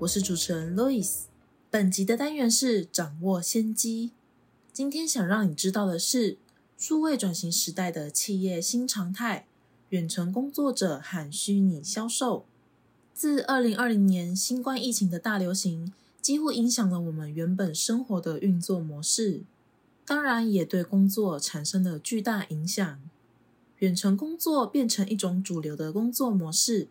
我是主持人 Louis。本集的单元是掌握先机。今天想让你知道的是，数位转型时代的企业新常态——远程工作者和虚拟销售。自二零二零年新冠疫情的大流行，几乎影响了我们原本生活的运作模式，当然也对工作产生了巨大影响。远程工作变成一种主流的工作模式。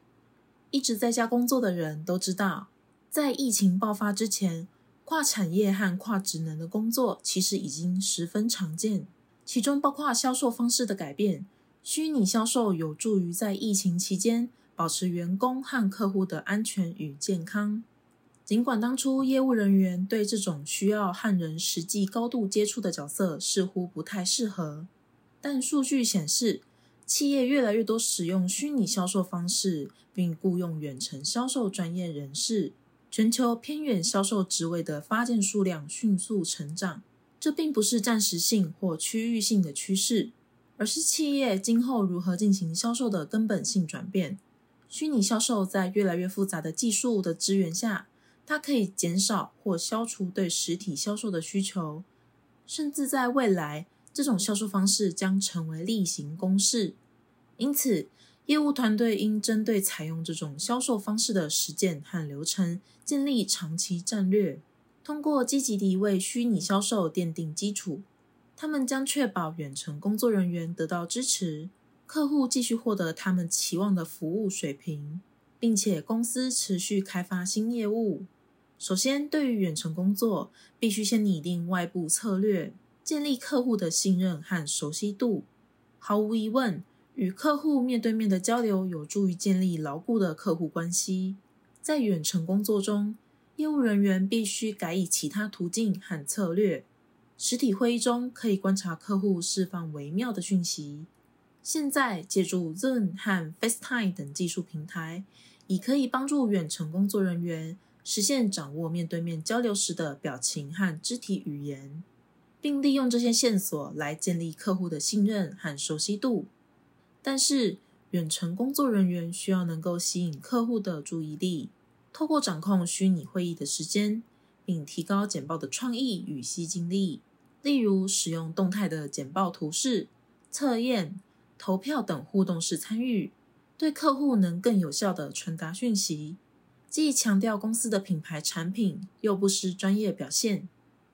一直在家工作的人都知道，在疫情爆发之前，跨产业和跨职能的工作其实已经十分常见。其中包括销售方式的改变，虚拟销售有助于在疫情期间保持员工和客户的安全与健康。尽管当初业务人员对这种需要和人实际高度接触的角色似乎不太适合，但数据显示。企业越来越多使用虚拟销售方式，并雇佣远程销售专业人士。全球偏远销售职位的发件数量迅速成长。这并不是暂时性或区域性的趋势，而是企业今后如何进行销售的根本性转变。虚拟销售在越来越复杂的技术的支援下，它可以减少或消除对实体销售的需求，甚至在未来。这种销售方式将成为例行公事，因此，业务团队应针对采用这种销售方式的实践和流程，建立长期战略。通过积极地为虚拟销售奠定基础，他们将确保远程工作人员得到支持，客户继续获得他们期望的服务水平，并且公司持续开发新业务。首先，对于远程工作，必须先拟定外部策略。建立客户的信任和熟悉度，毫无疑问，与客户面对面的交流有助于建立牢固的客户关系。在远程工作中，业务人员必须改以其他途径和策略。实体会议中可以观察客户释放微妙的讯息。现在，借助 Zoom 和 FaceTime 等技术平台，已可以帮助远程工作人员实现掌握面对面交流时的表情和肢体语言。并利用这些线索来建立客户的信任和熟悉度。但是，远程工作人员需要能够吸引客户的注意力，透过掌控虚拟会议的时间，并提高简报的创意与吸睛力。例如，使用动态的简报图示、测验、投票等互动式参与，对客户能更有效的传达讯息，既强调公司的品牌产品，又不失专业表现。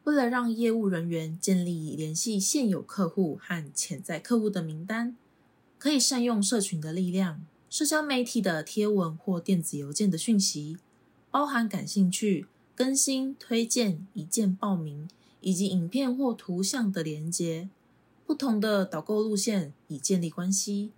为了让业务人员建立联系现有客户和潜在客户的名单，可以善用社群的力量，社交媒体的贴文或电子邮件的讯息，包含感兴趣、更新、推荐、一键报名以及影片或图像的连接，不同的导购路线以建立关系，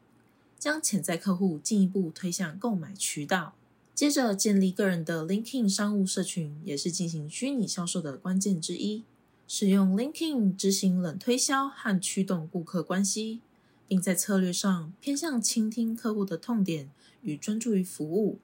将潜在客户进一步推向购买渠道。接着建立个人的 l i n k i n 商务社群，也是进行虚拟销售的关键之一。使用 l i n k i n 执行冷推销和驱动顾客关系，并在策略上偏向倾听客户的痛点与专注于服务，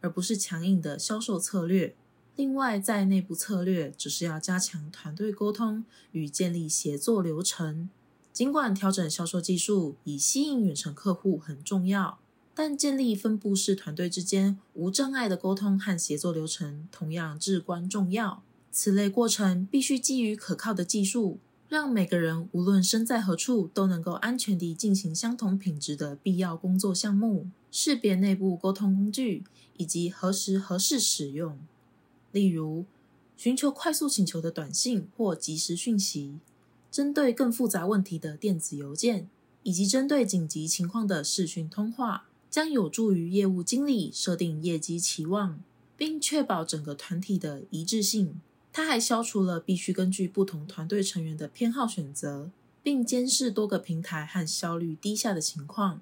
而不是强硬的销售策略。另外，在内部策略只是要加强团队沟通与建立协作流程。尽管调整销售技术以吸引远程客户很重要。但建立分布式团队之间无障碍的沟通和协作流程同样至关重要。此类过程必须基于可靠的技术，让每个人无论身在何处都能够安全地进行相同品质的必要工作项目。识别内部沟通工具以及何时何事使用，例如寻求快速请求的短信或即时讯息，针对更复杂问题的电子邮件，以及针对紧急情况的视讯通话。将有助于业务经理设定业绩期望，并确保整个团体的一致性。它还消除了必须根据不同团队成员的偏好选择，并监视多个平台和效率低下的情况。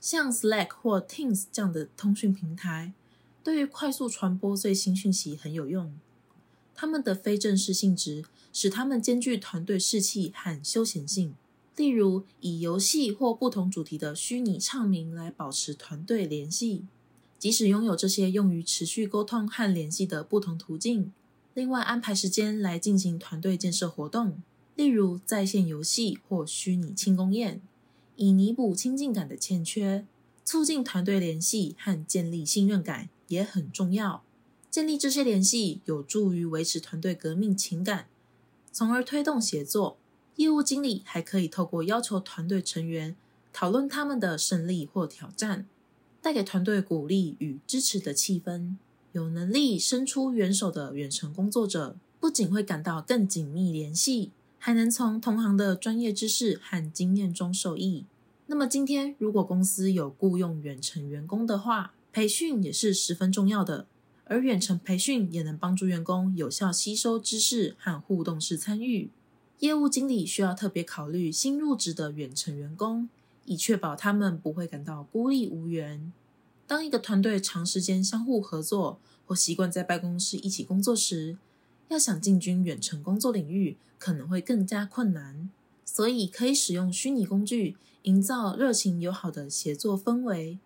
像 Slack 或 Teams 这样的通讯平台，对于快速传播最新讯息很有用。他们的非正式性质使他们兼具团队士气和休闲性，例如以游戏或不同主题的虚拟唱名来保持团队联系。即使拥有这些用于持续沟通和联系的不同途径，另外安排时间来进行团队建设活动，例如在线游戏或虚拟庆功宴，以弥补亲近感的欠缺，促进团队联系和建立信任感也很重要。建立这些联系有助于维持团队革命情感，从而推动协作。业务经理还可以透过要求团队成员讨论他们的胜利或挑战，带给团队鼓励与支持的气氛。有能力伸出援手的远程工作者，不仅会感到更紧密联系，还能从同行的专业知识和经验中受益。那么，今天如果公司有雇佣远程员工的话，培训也是十分重要的。而远程培训也能帮助员工有效吸收知识和互动式参与。业务经理需要特别考虑新入职的远程员工，以确保他们不会感到孤立无援。当一个团队长时间相互合作或习惯在办公室一起工作时，要想进军远程工作领域可能会更加困难。所以可以使用虚拟工具，营造热情友好的协作氛围，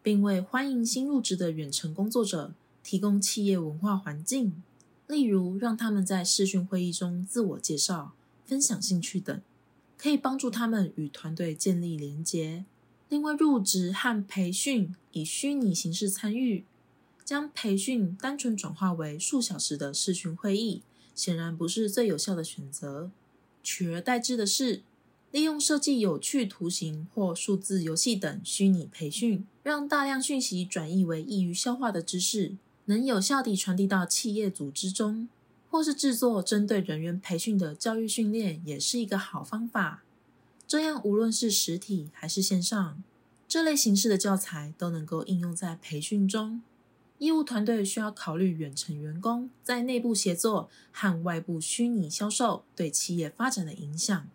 并为欢迎新入职的远程工作者。提供企业文化环境，例如让他们在视讯会议中自我介绍、分享兴趣等，可以帮助他们与团队建立连结。另外，入职和培训以虚拟形式参与，将培训单纯转化为数小时的视讯会议，显然不是最有效的选择。取而代之的是，利用设计有趣图形或数字游戏等虚拟培训，让大量讯息转译为易于消化的知识。能有效地传递到企业组织中，或是制作针对人员培训的教育训练，也是一个好方法。这样，无论是实体还是线上，这类形式的教材都能够应用在培训中。业务团队需要考虑远程员工在内部协作和外部虚拟销售对企业发展的影响。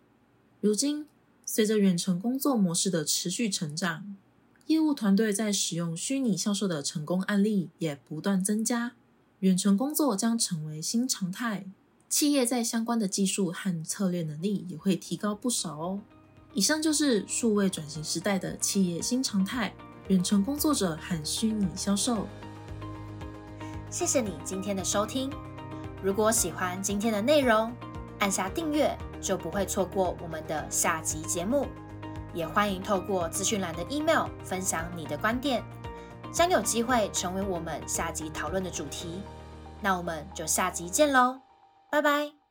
如今，随着远程工作模式的持续成长，业务团队在使用虚拟销售的成功案例也不断增加，远程工作将成为新常态，企业在相关的技术和策略能力也会提高不少哦。以上就是数位转型时代的企业新常态——远程工作者和虚拟销售。谢谢你今天的收听，如果喜欢今天的内容，按下订阅就不会错过我们的下集节目。也欢迎透过资讯栏的 email 分享你的观点，将有机会成为我们下集讨论的主题。那我们就下集见喽，拜拜。